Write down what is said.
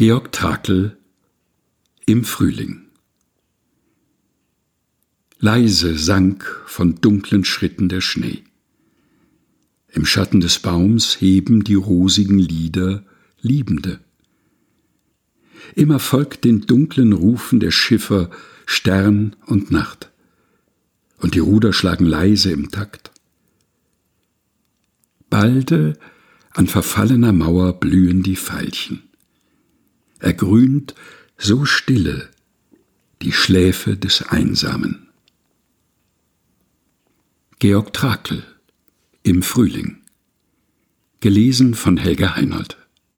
Georg Trakl Im Frühling Leise sank von dunklen Schritten der Schnee. Im Schatten des Baums heben die rosigen Lieder Liebende. Immer folgt den dunklen Rufen der Schiffer Stern und Nacht. Und die Ruder schlagen leise im Takt. Balde an verfallener Mauer blühen die Veilchen. Ergrünt so stille die Schläfe des Einsamen. Georg Trakl Im Frühling Gelesen von Helga Heinold